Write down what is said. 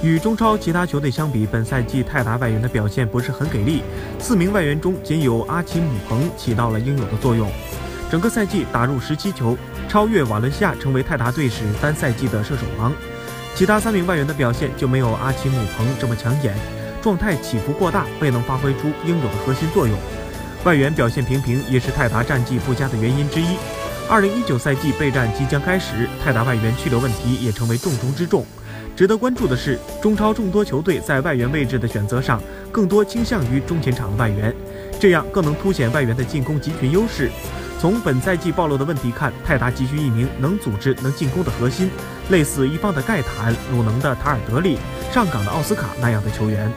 与中超其他球队相比，本赛季泰达外援的表现不是很给力。四名外援中，仅有阿奇姆彭起到了应有的作用。整个赛季打入十七球，超越瓦伦西亚，成为泰达队史单赛季的射手王。其他三名外援的表现就没有阿奇姆彭这么抢眼，状态起伏过大，未能发挥出应有的核心作用。外援表现平平，也是泰达战绩不佳的原因之一。二零一九赛季备战即将开始，泰达外援去留问题也成为重中之重。值得关注的是，中超众多球队在外援位置的选择上，更多倾向于中前场的外援，这样更能凸显外援的进攻集群优势。从本赛季暴露的问题看，泰达急需一名能组织、能进攻的核心，类似一方的盖坦、鲁能的塔尔德利、上港的奥斯卡那样的球员。